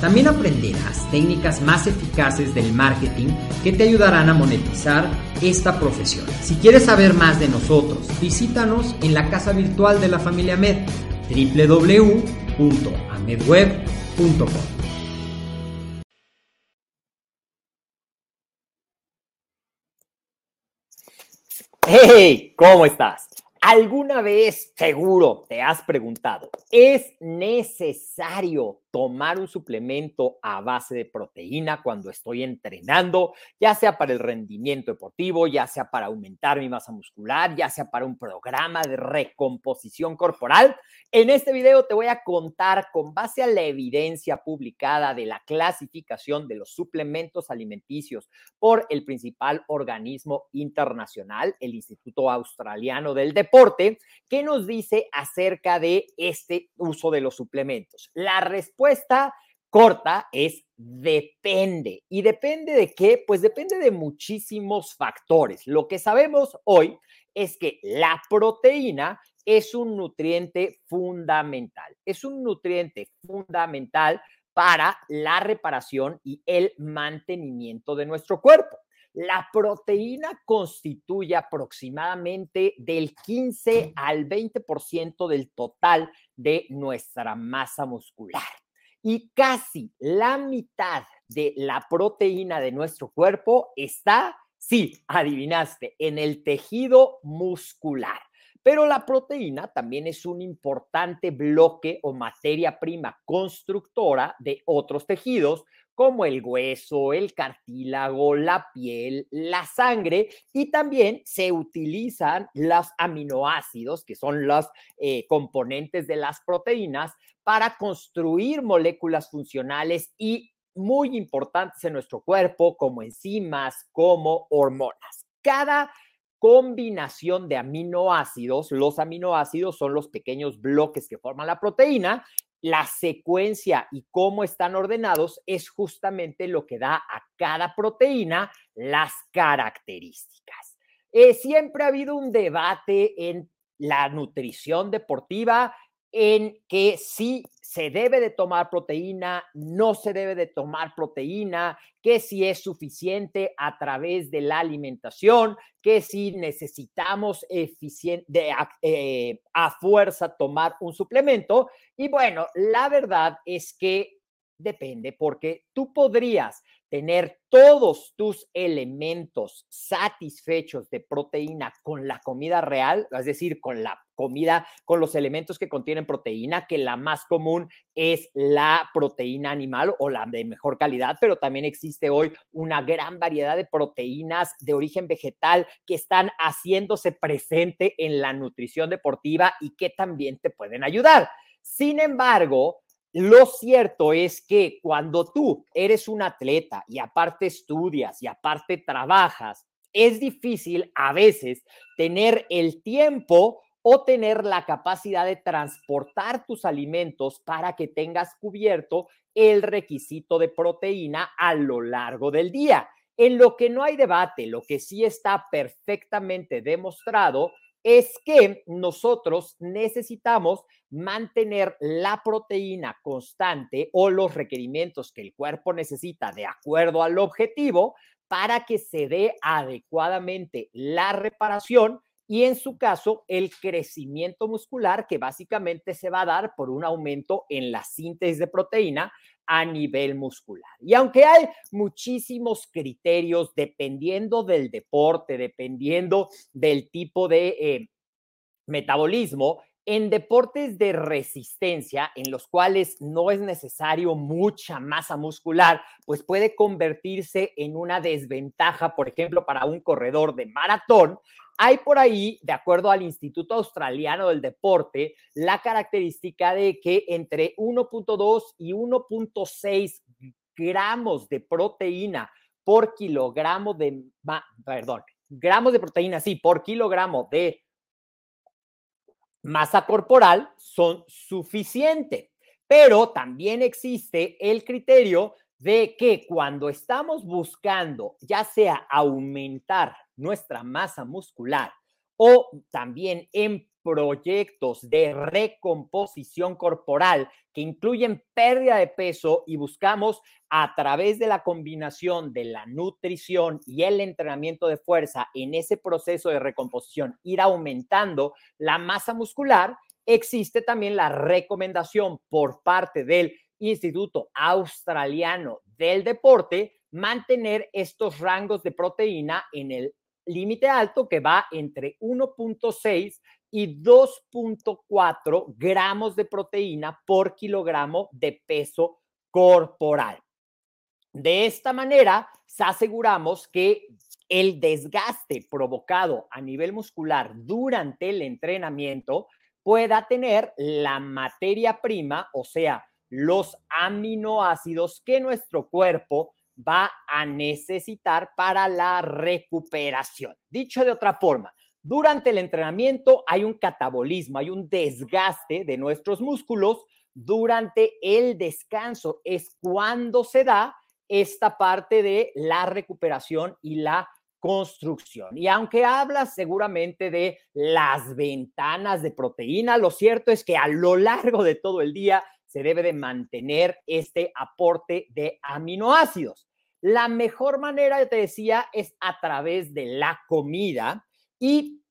También aprenderás técnicas más eficaces del marketing que te ayudarán a monetizar esta profesión. Si quieres saber más de nosotros, visítanos en la casa virtual de la familia Med, www.amedweb.com. Hey, ¿cómo estás? ¿Alguna vez seguro te has preguntado, ¿es necesario tomar un suplemento a base de proteína cuando estoy entrenando, ya sea para el rendimiento deportivo, ya sea para aumentar mi masa muscular, ya sea para un programa de recomposición corporal. En este video te voy a contar con base a la evidencia publicada de la clasificación de los suplementos alimenticios por el principal organismo internacional, el Instituto Australiano del Deporte, que nos dice acerca de este uso de los suplementos. La respuesta respuesta corta es depende. ¿Y depende de qué? Pues depende de muchísimos factores. Lo que sabemos hoy es que la proteína es un nutriente fundamental. Es un nutriente fundamental para la reparación y el mantenimiento de nuestro cuerpo. La proteína constituye aproximadamente del 15 al 20% del total de nuestra masa muscular y casi la mitad de la proteína de nuestro cuerpo está, sí, adivinaste, en el tejido muscular. Pero la proteína también es un importante bloque o materia prima constructora de otros tejidos como el hueso, el cartílago, la piel, la sangre y también se utilizan los aminoácidos, que son los eh, componentes de las proteínas, para construir moléculas funcionales y muy importantes en nuestro cuerpo, como enzimas, como hormonas. Cada combinación de aminoácidos, los aminoácidos son los pequeños bloques que forman la proteína, la secuencia y cómo están ordenados es justamente lo que da a cada proteína las características. Eh, siempre ha habido un debate en la nutrición deportiva en que sí se debe de tomar proteína, no se debe de tomar proteína, que si es suficiente a través de la alimentación, que si necesitamos eh, a fuerza tomar un suplemento. Y bueno, la verdad es que depende, porque tú podrías tener todos tus elementos satisfechos de proteína con la comida real, es decir, con la comida, con los elementos que contienen proteína, que la más común es la proteína animal o la de mejor calidad, pero también existe hoy una gran variedad de proteínas de origen vegetal que están haciéndose presente en la nutrición deportiva y que también te pueden ayudar. Sin embargo, lo cierto es que cuando tú eres un atleta y aparte estudias y aparte trabajas, es difícil a veces tener el tiempo o tener la capacidad de transportar tus alimentos para que tengas cubierto el requisito de proteína a lo largo del día. En lo que no hay debate, lo que sí está perfectamente demostrado es que nosotros necesitamos mantener la proteína constante o los requerimientos que el cuerpo necesita de acuerdo al objetivo para que se dé adecuadamente la reparación y en su caso el crecimiento muscular que básicamente se va a dar por un aumento en la síntesis de proteína a nivel muscular. Y aunque hay muchísimos criterios dependiendo del deporte, dependiendo del tipo de eh, metabolismo, en deportes de resistencia, en los cuales no es necesario mucha masa muscular, pues puede convertirse en una desventaja, por ejemplo, para un corredor de maratón, hay por ahí, de acuerdo al Instituto Australiano del Deporte, la característica de que entre 1.2 y 1.6 gramos de proteína por kilogramo de, perdón, gramos de proteína, sí, por kilogramo de masa corporal son suficientes. Pero también existe el criterio de que cuando estamos buscando ya sea aumentar nuestra masa muscular o también en proyectos de recomposición corporal que incluyen pérdida de peso y buscamos a través de la combinación de la nutrición y el entrenamiento de fuerza en ese proceso de recomposición ir aumentando la masa muscular, existe también la recomendación por parte del Instituto Australiano del Deporte mantener estos rangos de proteína en el límite alto que va entre 1.6 y 2.4 gramos de proteína por kilogramo de peso corporal. De esta manera, se aseguramos que el desgaste provocado a nivel muscular durante el entrenamiento pueda tener la materia prima, o sea, los aminoácidos que nuestro cuerpo va a necesitar para la recuperación. Dicho de otra forma, durante el entrenamiento hay un catabolismo, hay un desgaste de nuestros músculos. Durante el descanso es cuando se da esta parte de la recuperación y la construcción. Y aunque hablas seguramente de las ventanas de proteína, lo cierto es que a lo largo de todo el día se debe de mantener este aporte de aminoácidos. La mejor manera, te decía, es a través de la comida y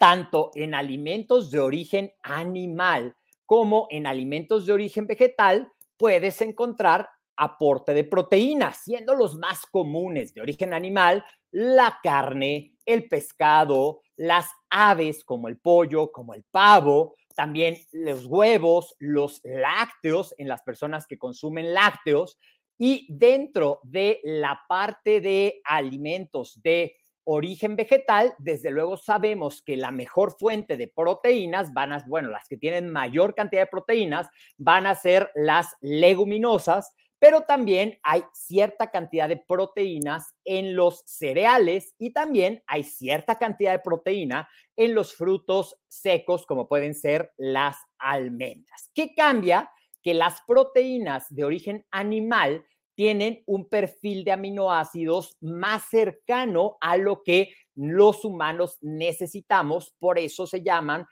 tanto en alimentos de origen animal como en alimentos de origen vegetal puedes encontrar aporte de proteínas, siendo los más comunes de origen animal la carne, el pescado, las aves como el pollo, como el pavo, también los huevos, los lácteos en las personas que consumen lácteos y dentro de la parte de alimentos de origen vegetal, desde luego sabemos que la mejor fuente de proteínas van a, bueno, las que tienen mayor cantidad de proteínas van a ser las leguminosas, pero también hay cierta cantidad de proteínas en los cereales y también hay cierta cantidad de proteína en los frutos secos, como pueden ser las almendras. ¿Qué cambia? que las proteínas de origen animal tienen un perfil de aminoácidos más cercano a lo que los humanos necesitamos, por eso se llaman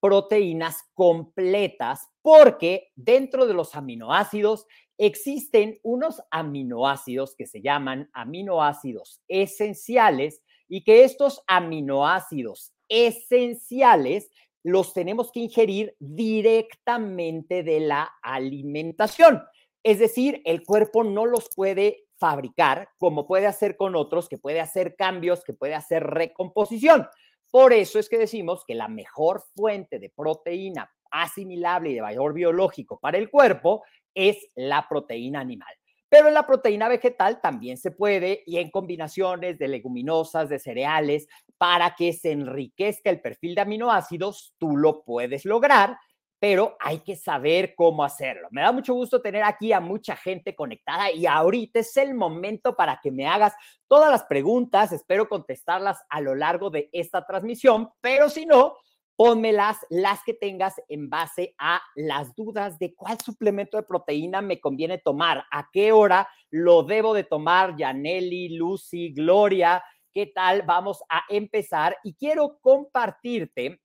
proteínas completas, porque dentro de los aminoácidos existen unos aminoácidos que se llaman aminoácidos esenciales y que estos aminoácidos esenciales los tenemos que ingerir directamente de la alimentación. Es decir, el cuerpo no los puede fabricar como puede hacer con otros, que puede hacer cambios, que puede hacer recomposición. Por eso es que decimos que la mejor fuente de proteína asimilable y de valor biológico para el cuerpo es la proteína animal. Pero en la proteína vegetal también se puede y en combinaciones de leguminosas, de cereales, para que se enriquezca el perfil de aminoácidos, tú lo puedes lograr, pero hay que saber cómo hacerlo. Me da mucho gusto tener aquí a mucha gente conectada y ahorita es el momento para que me hagas todas las preguntas. Espero contestarlas a lo largo de esta transmisión, pero si no, pónmelas las que tengas en base a las dudas de cuál suplemento de proteína me conviene tomar, a qué hora lo debo de tomar, Yaneli, Lucy, Gloria, ¿qué tal? Vamos a empezar y quiero compartirte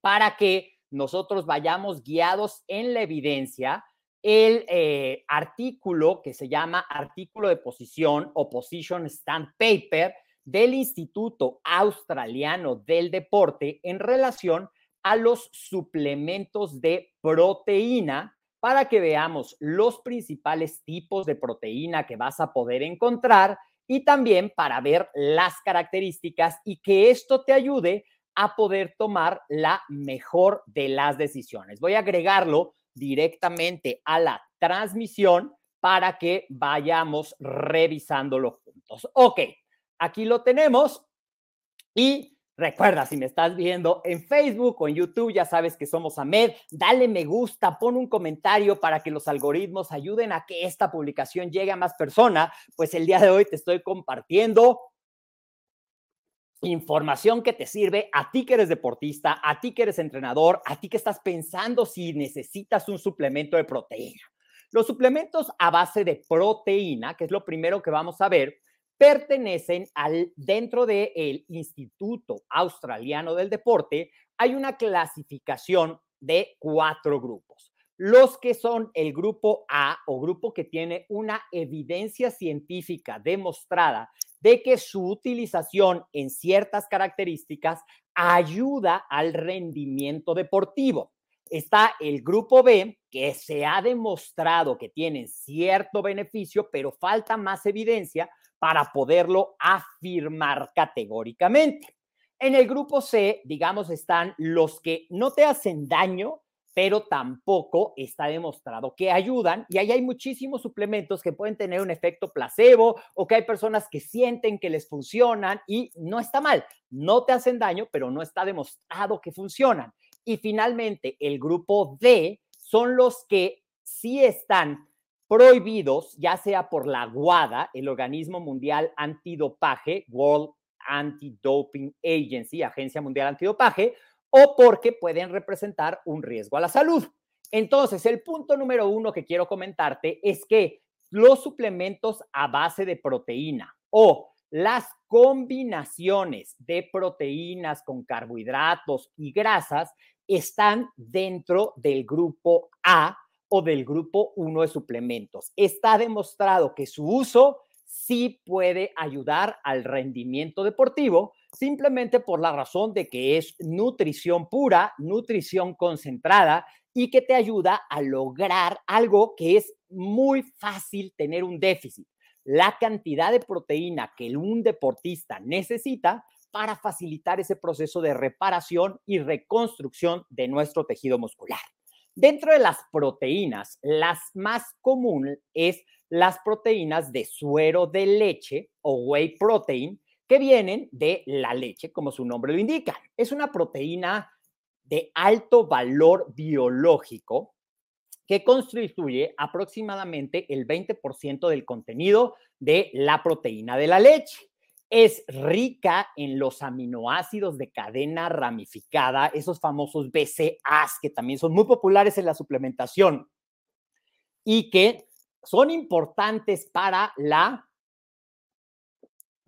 para que nosotros vayamos guiados en la evidencia el eh, artículo que se llama artículo de posición o position stand paper del Instituto Australiano del Deporte en relación a los suplementos de proteína para que veamos los principales tipos de proteína que vas a poder encontrar y también para ver las características y que esto te ayude a poder tomar la mejor de las decisiones. Voy a agregarlo directamente a la transmisión para que vayamos revisándolo juntos. Ok, aquí lo tenemos y Recuerda, si me estás viendo en Facebook o en YouTube, ya sabes que somos AMED. Dale me gusta, pon un comentario para que los algoritmos ayuden a que esta publicación llegue a más personas. Pues el día de hoy te estoy compartiendo información que te sirve a ti que eres deportista, a ti que eres entrenador, a ti que estás pensando si necesitas un suplemento de proteína. Los suplementos a base de proteína, que es lo primero que vamos a ver, pertenecen al dentro del Instituto Australiano del Deporte, hay una clasificación de cuatro grupos. Los que son el grupo A o grupo que tiene una evidencia científica demostrada de que su utilización en ciertas características ayuda al rendimiento deportivo. Está el grupo B, que se ha demostrado que tienen cierto beneficio, pero falta más evidencia para poderlo afirmar categóricamente. En el grupo C, digamos, están los que no te hacen daño, pero tampoco está demostrado que ayudan. Y ahí hay muchísimos suplementos que pueden tener un efecto placebo o que hay personas que sienten que les funcionan y no está mal. No te hacen daño, pero no está demostrado que funcionan. Y finalmente, el grupo D son los que sí están prohibidos, ya sea por la WADA, el Organismo Mundial Antidopaje, World Anti-Doping Agency, Agencia Mundial Antidopaje, o porque pueden representar un riesgo a la salud. Entonces, el punto número uno que quiero comentarte es que los suplementos a base de proteína o las combinaciones de proteínas con carbohidratos y grasas están dentro del grupo A o del grupo 1 de suplementos. Está demostrado que su uso sí puede ayudar al rendimiento deportivo, simplemente por la razón de que es nutrición pura, nutrición concentrada y que te ayuda a lograr algo que es muy fácil tener un déficit, la cantidad de proteína que un deportista necesita para facilitar ese proceso de reparación y reconstrucción de nuestro tejido muscular. Dentro de las proteínas, las más comunes es las proteínas de suero de leche o whey protein que vienen de la leche, como su nombre lo indica. Es una proteína de alto valor biológico que constituye aproximadamente el 20% del contenido de la proteína de la leche es rica en los aminoácidos de cadena ramificada, esos famosos BCAAs que también son muy populares en la suplementación y que son importantes para la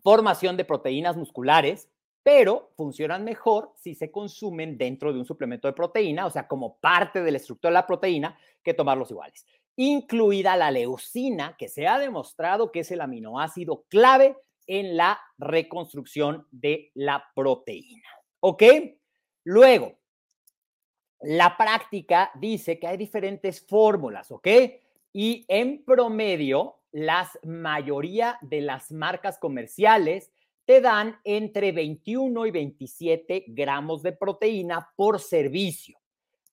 formación de proteínas musculares, pero funcionan mejor si se consumen dentro de un suplemento de proteína, o sea, como parte de la estructura de la proteína, que tomarlos iguales, incluida la leucina, que se ha demostrado que es el aminoácido clave en la reconstrucción de la proteína. ¿Ok? Luego, la práctica dice que hay diferentes fórmulas, ¿ok? Y en promedio, la mayoría de las marcas comerciales te dan entre 21 y 27 gramos de proteína por servicio.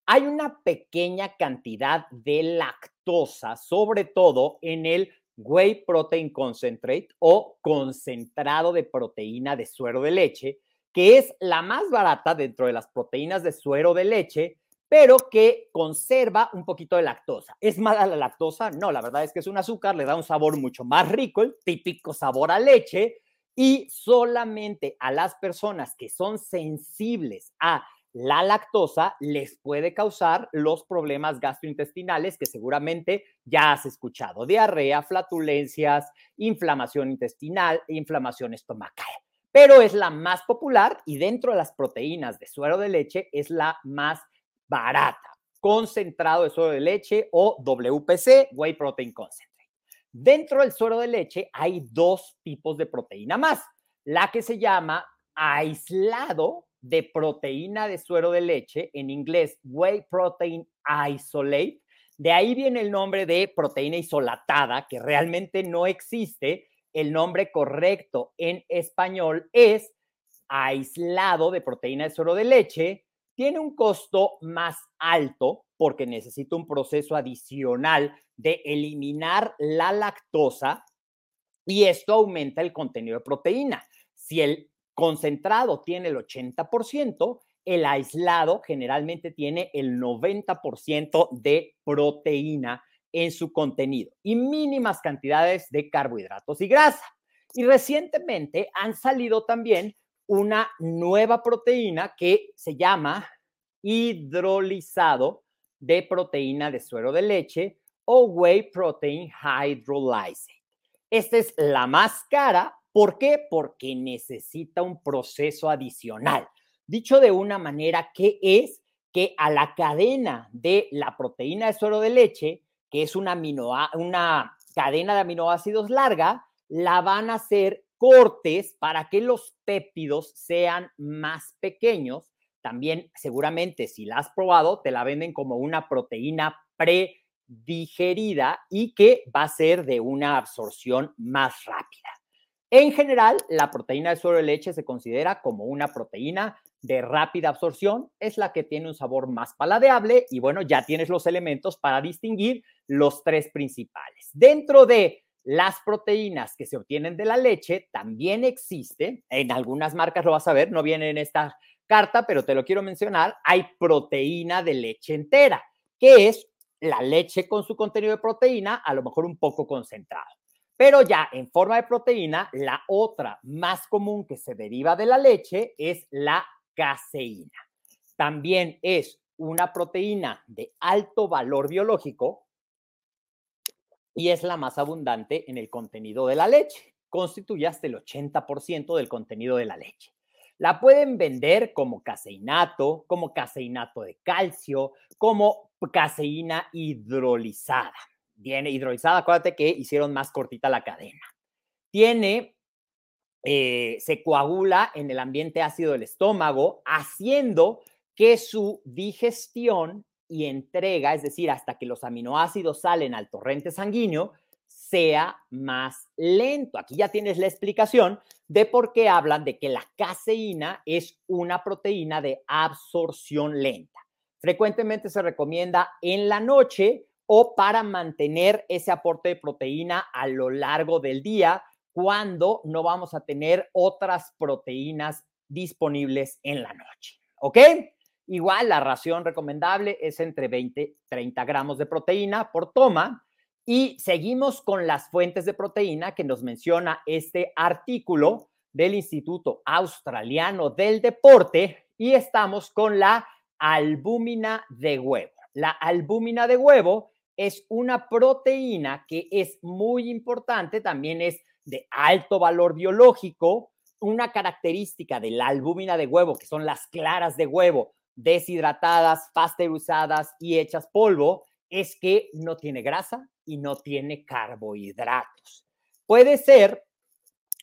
Hay una pequeña cantidad de lactosa, sobre todo en el Whey Protein Concentrate o concentrado de proteína de suero de leche, que es la más barata dentro de las proteínas de suero de leche, pero que conserva un poquito de lactosa. ¿Es mala la lactosa? No, la verdad es que es un azúcar, le da un sabor mucho más rico, el típico sabor a leche, y solamente a las personas que son sensibles a la lactosa les puede causar los problemas gastrointestinales que seguramente ya has escuchado, diarrea, flatulencias, inflamación intestinal, inflamación estomacal. Pero es la más popular y dentro de las proteínas de suero de leche es la más barata, concentrado de suero de leche o WPC, Whey Protein Concentrate. Dentro del suero de leche hay dos tipos de proteína más la que se llama aislado de proteína de suero de leche, en inglés whey protein isolate. De ahí viene el nombre de proteína isolatada, que realmente no existe. El nombre correcto en español es aislado de proteína de suero de leche. Tiene un costo más alto porque necesita un proceso adicional de eliminar la lactosa y esto aumenta el contenido de proteína. Si el concentrado tiene el 80%, el aislado generalmente tiene el 90% de proteína en su contenido y mínimas cantidades de carbohidratos y grasa. Y recientemente han salido también una nueva proteína que se llama hidrolizado de proteína de suero de leche o whey protein hydrolyzate. Esta es la más cara. ¿Por qué? Porque necesita un proceso adicional. Dicho de una manera, ¿qué es? Que a la cadena de la proteína de suero de leche, que es una, una cadena de aminoácidos larga, la van a hacer cortes para que los péptidos sean más pequeños. También seguramente si la has probado, te la venden como una proteína pre digerida y que va a ser de una absorción más rápida. En general, la proteína de suero de leche se considera como una proteína de rápida absorción, es la que tiene un sabor más paladeable y bueno, ya tienes los elementos para distinguir los tres principales. Dentro de las proteínas que se obtienen de la leche, también existe, en algunas marcas lo vas a ver, no viene en esta carta, pero te lo quiero mencionar, hay proteína de leche entera, que es la leche con su contenido de proteína, a lo mejor un poco concentrado. Pero ya en forma de proteína, la otra más común que se deriva de la leche es la caseína. También es una proteína de alto valor biológico y es la más abundante en el contenido de la leche. Constituye hasta el 80% del contenido de la leche. La pueden vender como caseinato, como caseinato de calcio, como caseína hidrolizada. Viene hidrolizada, acuérdate que hicieron más cortita la cadena. Tiene, eh, se coagula en el ambiente ácido del estómago, haciendo que su digestión y entrega, es decir, hasta que los aminoácidos salen al torrente sanguíneo, sea más lento. Aquí ya tienes la explicación de por qué hablan de que la caseína es una proteína de absorción lenta. Frecuentemente se recomienda en la noche o para mantener ese aporte de proteína a lo largo del día cuando no vamos a tener otras proteínas disponibles en la noche. ¿Ok? Igual la ración recomendable es entre 20 y 30 gramos de proteína por toma. Y seguimos con las fuentes de proteína que nos menciona este artículo del Instituto Australiano del Deporte y estamos con la albúmina de huevo. La albúmina de huevo es una proteína que es muy importante, también es de alto valor biológico. Una característica de la albúmina de huevo, que son las claras de huevo deshidratadas, pasteurizadas y hechas polvo, es que no tiene grasa y no tiene carbohidratos. Puede ser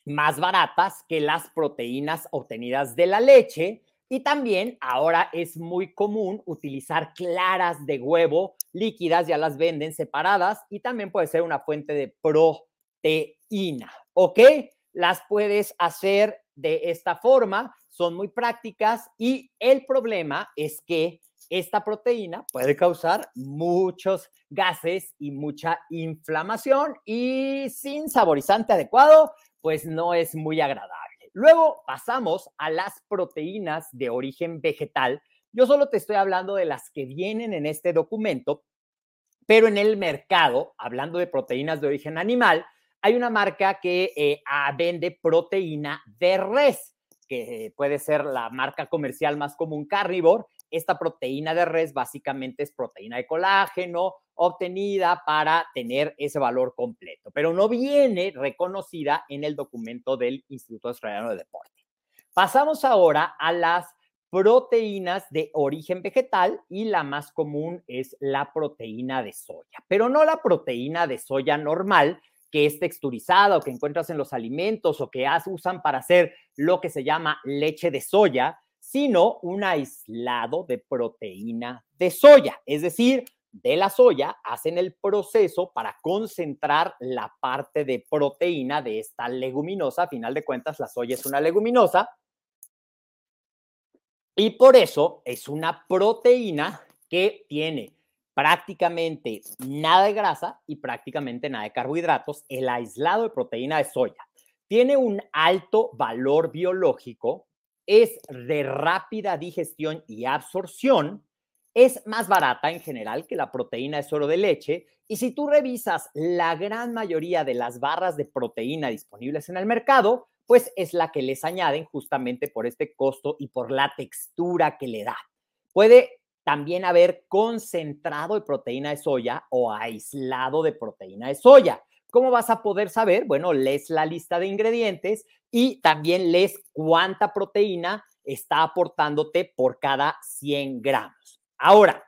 más baratas que las proteínas obtenidas de la leche y también ahora es muy común utilizar claras de huevo líquidas, ya las venden separadas y también puede ser una fuente de proteína, ¿ok? Las puedes hacer de esta forma, son muy prácticas y el problema es que esta proteína puede causar muchos gases y mucha inflamación y sin saborizante adecuado, pues no es muy agradable. Luego pasamos a las proteínas de origen vegetal. Yo solo te estoy hablando de las que vienen en este documento, pero en el mercado, hablando de proteínas de origen animal, hay una marca que eh, ah, vende proteína de res, que puede ser la marca comercial más común Carnivore. Esta proteína de res básicamente es proteína de colágeno obtenida para tener ese valor completo, pero no viene reconocida en el documento del Instituto Australiano de Deporte. Pasamos ahora a las proteínas de origen vegetal y la más común es la proteína de soya, pero no la proteína de soya normal, que es texturizada o que encuentras en los alimentos o que usan para hacer lo que se llama leche de soya, sino un aislado de proteína de soya. Es decir, de la soya hacen el proceso para concentrar la parte de proteína de esta leguminosa. A final de cuentas, la soya es una leguminosa. Y por eso es una proteína que tiene prácticamente nada de grasa y prácticamente nada de carbohidratos, el aislado de proteína de soya. Tiene un alto valor biológico, es de rápida digestión y absorción, es más barata en general que la proteína de suero de leche y si tú revisas la gran mayoría de las barras de proteína disponibles en el mercado, pues es la que les añaden justamente por este costo y por la textura que le da. Puede también haber concentrado de proteína de soya o aislado de proteína de soya. ¿Cómo vas a poder saber? Bueno, lees la lista de ingredientes y también lees cuánta proteína está aportándote por cada 100 gramos. Ahora,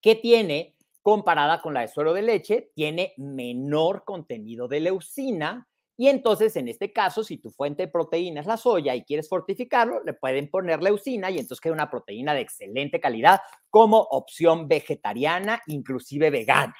¿qué tiene comparada con la de suero de leche? Tiene menor contenido de leucina y entonces, en este caso, si tu fuente de proteína es la soya y quieres fortificarlo, le pueden poner leucina y entonces queda una proteína de excelente calidad como opción vegetariana, inclusive vegana.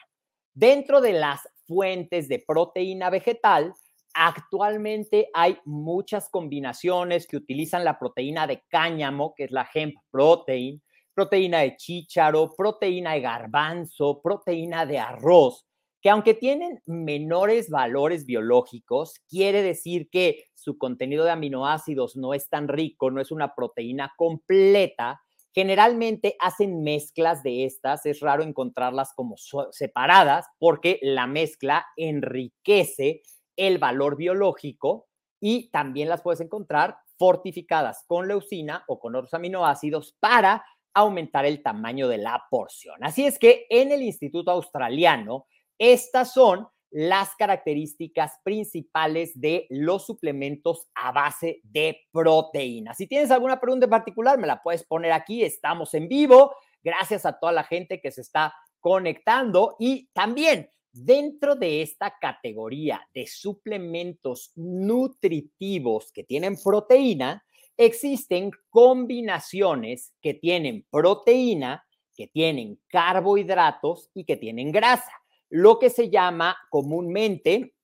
Dentro de las fuentes de proteína vegetal, actualmente hay muchas combinaciones que utilizan la proteína de cáñamo, que es la hemp protein, proteína de chícharo, proteína de garbanzo, proteína de arroz que aunque tienen menores valores biológicos, quiere decir que su contenido de aminoácidos no es tan rico, no es una proteína completa. Generalmente hacen mezclas de estas, es raro encontrarlas como separadas porque la mezcla enriquece el valor biológico y también las puedes encontrar fortificadas con leucina o con otros aminoácidos para aumentar el tamaño de la porción. Así es que en el Instituto Australiano estas son las características principales de los suplementos a base de proteína. Si tienes alguna pregunta en particular, me la puedes poner aquí. Estamos en vivo. Gracias a toda la gente que se está conectando y también dentro de esta categoría de suplementos nutritivos que tienen proteína, existen combinaciones que tienen proteína, que tienen carbohidratos y que tienen grasa lo que se llama comúnmente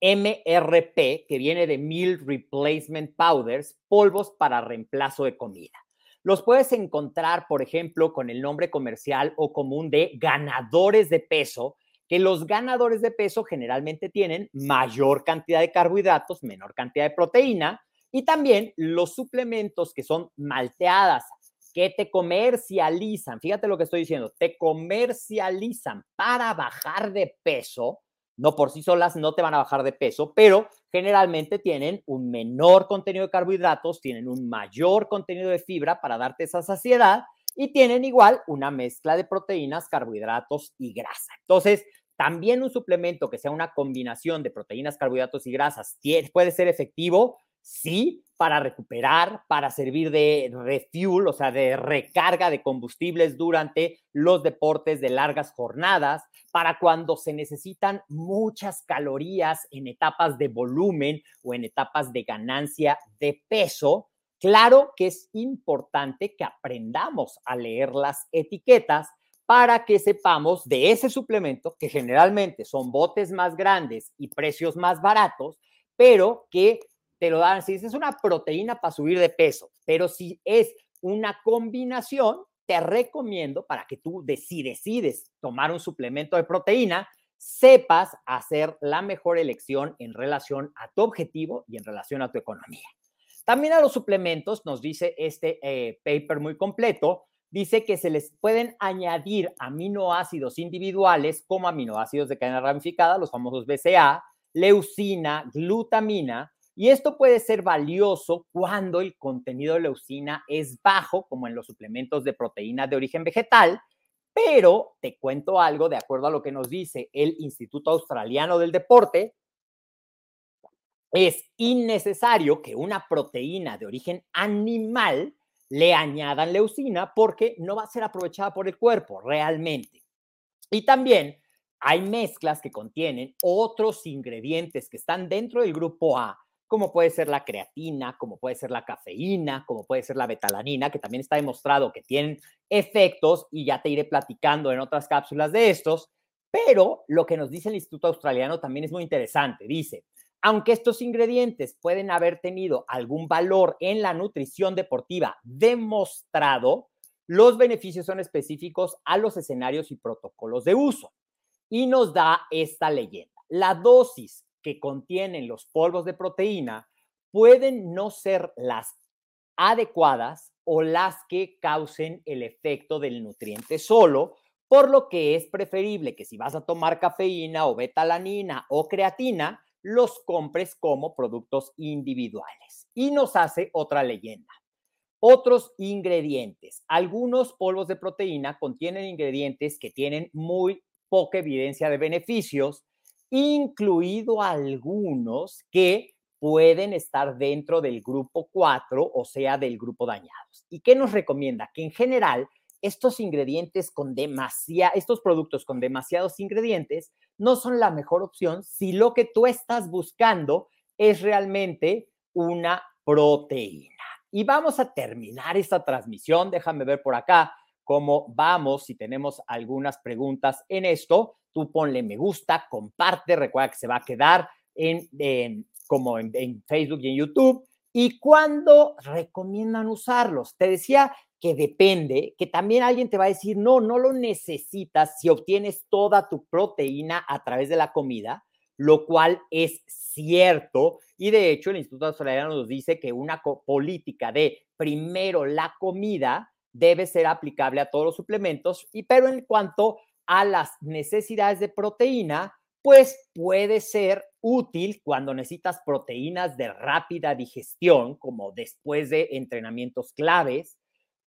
MRP, que viene de Meal Replacement Powders, polvos para reemplazo de comida. Los puedes encontrar, por ejemplo, con el nombre comercial o común de ganadores de peso, que los ganadores de peso generalmente tienen mayor cantidad de carbohidratos, menor cantidad de proteína, y también los suplementos que son malteadas, que te comercializan, fíjate lo que estoy diciendo, te comercializan para bajar de peso, no por sí solas no te van a bajar de peso, pero generalmente tienen un menor contenido de carbohidratos, tienen un mayor contenido de fibra para darte esa saciedad y tienen igual una mezcla de proteínas, carbohidratos y grasa. Entonces, también un suplemento que sea una combinación de proteínas, carbohidratos y grasas puede ser efectivo sí, para recuperar, para servir de refuel, o sea, de recarga de combustibles durante los deportes de largas jornadas, para cuando se necesitan muchas calorías en etapas de volumen o en etapas de ganancia de peso. Claro que es importante que aprendamos a leer las etiquetas para que sepamos de ese suplemento, que generalmente son botes más grandes y precios más baratos, pero que te lo dan, si es una proteína para subir de peso, pero si es una combinación, te recomiendo para que tú si decides tomar un suplemento de proteína, sepas hacer la mejor elección en relación a tu objetivo y en relación a tu economía. También a los suplementos, nos dice este eh, paper muy completo, dice que se les pueden añadir aminoácidos individuales como aminoácidos de cadena ramificada, los famosos BCA, leucina, glutamina, y esto puede ser valioso cuando el contenido de leucina es bajo, como en los suplementos de proteína de origen vegetal, pero te cuento algo de acuerdo a lo que nos dice el Instituto Australiano del Deporte. Es innecesario que una proteína de origen animal le añadan leucina porque no va a ser aprovechada por el cuerpo realmente. Y también hay mezclas que contienen otros ingredientes que están dentro del grupo A, como puede ser la creatina, como puede ser la cafeína, como puede ser la betalanina, que también está demostrado que tienen efectos y ya te iré platicando en otras cápsulas de estos. Pero lo que nos dice el Instituto Australiano también es muy interesante. Dice, aunque estos ingredientes pueden haber tenido algún valor en la nutrición deportiva demostrado, los beneficios son específicos a los escenarios y protocolos de uso y nos da esta leyenda. La dosis que contienen los polvos de proteína pueden no ser las adecuadas o las que causen el efecto del nutriente solo, por lo que es preferible que si vas a tomar cafeína o betalanina o creatina, los compres como productos individuales. Y nos hace otra leyenda. Otros ingredientes. Algunos polvos de proteína contienen ingredientes que tienen muy poca evidencia de beneficios, incluido algunos que pueden estar dentro del grupo 4, o sea, del grupo dañados. ¿Y qué nos recomienda? Que en general estos ingredientes con demasiados, estos productos con demasiados ingredientes no son la mejor opción si lo que tú estás buscando es realmente una proteína. Y vamos a terminar esta transmisión. Déjame ver por acá cómo vamos. Si tenemos algunas preguntas en esto, tú ponle me gusta, comparte, recuerda que se va a quedar en, como en, Facebook y en YouTube. ¿Y cuándo recomiendan usarlos? Te decía que depende, que también alguien te va a decir, no, no lo necesitas si obtienes toda tu proteína a través de la comida, lo cual es cierto. Y de hecho, el Instituto Australiano nos dice que una política de primero la comida debe ser aplicable a todos los suplementos, y pero en cuanto a las necesidades de proteína, pues puede ser útil cuando necesitas proteínas de rápida digestión, como después de entrenamientos claves,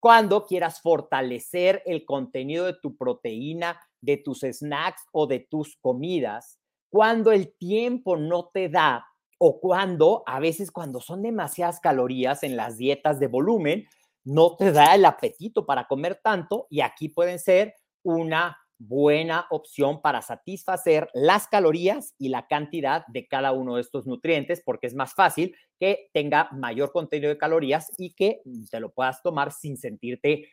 cuando quieras fortalecer el contenido de tu proteína, de tus snacks o de tus comidas, cuando el tiempo no te da o cuando, a veces cuando son demasiadas calorías en las dietas de volumen, no te da el apetito para comer tanto y aquí pueden ser una buena opción para satisfacer las calorías y la cantidad de cada uno de estos nutrientes porque es más fácil que tenga mayor contenido de calorías y que te lo puedas tomar sin sentirte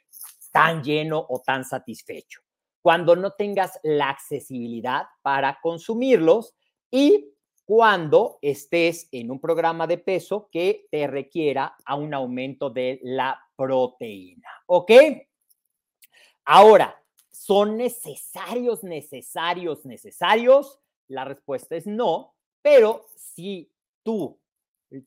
tan lleno o tan satisfecho. Cuando no tengas la accesibilidad para consumirlos y cuando estés en un programa de peso que te requiera a un aumento de la proteína. ¿Ok? Ahora, ¿son necesarios, necesarios, necesarios? La respuesta es no, pero si tú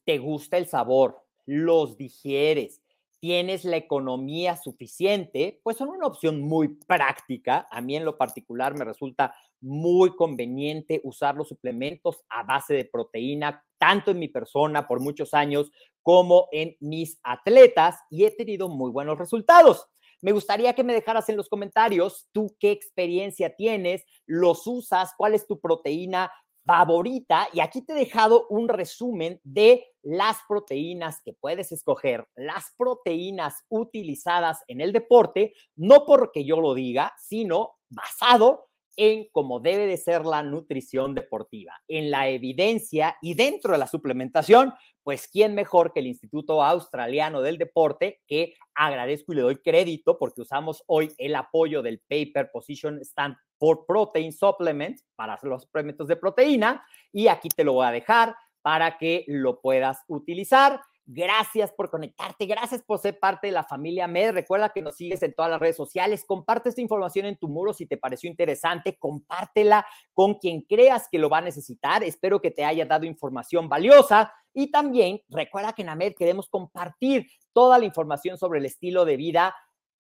te gusta el sabor, los digieres, tienes la economía suficiente, pues son una opción muy práctica. A mí en lo particular me resulta muy conveniente usar los suplementos a base de proteína, tanto en mi persona por muchos años como en mis atletas y he tenido muy buenos resultados. Me gustaría que me dejaras en los comentarios tú qué experiencia tienes, los usas, cuál es tu proteína favorita. Y aquí te he dejado un resumen de las proteínas que puedes escoger, las proteínas utilizadas en el deporte, no porque yo lo diga, sino basado en cómo debe de ser la nutrición deportiva, en la evidencia y dentro de la suplementación, pues quién mejor que el Instituto Australiano del Deporte, que agradezco y le doy crédito porque usamos hoy el apoyo del paper Position Stand for Protein Supplement para los suplementos de proteína y aquí te lo voy a dejar para que lo puedas utilizar. Gracias por conectarte, gracias por ser parte de la familia MED. Recuerda que nos sigues en todas las redes sociales. Comparte esta información en tu muro si te pareció interesante. Compártela con quien creas que lo va a necesitar. Espero que te haya dado información valiosa. Y también recuerda que en AMED queremos compartir toda la información sobre el estilo de vida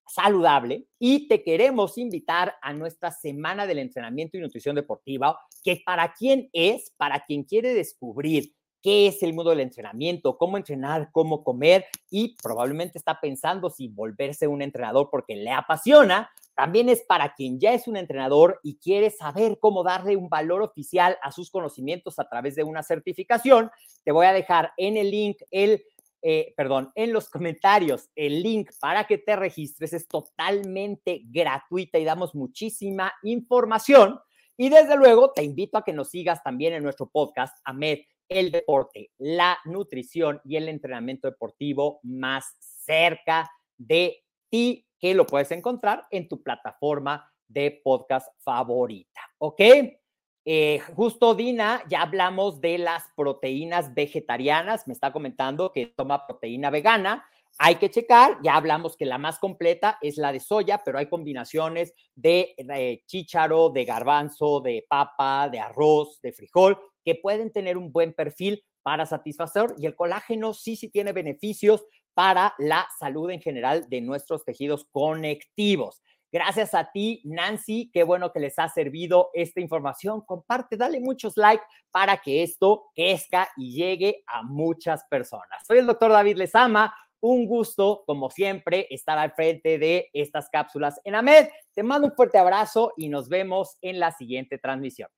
saludable y te queremos invitar a nuestra semana del entrenamiento y nutrición deportiva, que para quien es, para quien quiere descubrir qué es el mundo del entrenamiento, cómo entrenar, cómo comer y probablemente está pensando si volverse un entrenador porque le apasiona. También es para quien ya es un entrenador y quiere saber cómo darle un valor oficial a sus conocimientos a través de una certificación. Te voy a dejar en el link el eh, perdón, en los comentarios el link para que te registres. Es totalmente gratuita y damos muchísima información. Y desde luego te invito a que nos sigas también en nuestro podcast, AMED, el deporte, la nutrición y el entrenamiento deportivo más cerca de ti, que lo puedes encontrar en tu plataforma de podcast favorita. ¿Ok? Eh, justo Dina, ya hablamos de las proteínas vegetarianas, me está comentando que toma proteína vegana. Hay que checar, ya hablamos que la más completa es la de soya, pero hay combinaciones de, de chícharo, de garbanzo, de papa, de arroz, de frijol, que pueden tener un buen perfil para satisfacer y el colágeno sí, sí tiene beneficios para la salud en general de nuestros tejidos conectivos. Gracias a ti, Nancy. Qué bueno que les ha servido esta información. Comparte, dale muchos likes para que esto crezca y llegue a muchas personas. Soy el doctor David Lezama. Un gusto, como siempre, estar al frente de estas cápsulas en AMED. Te mando un fuerte abrazo y nos vemos en la siguiente transmisión.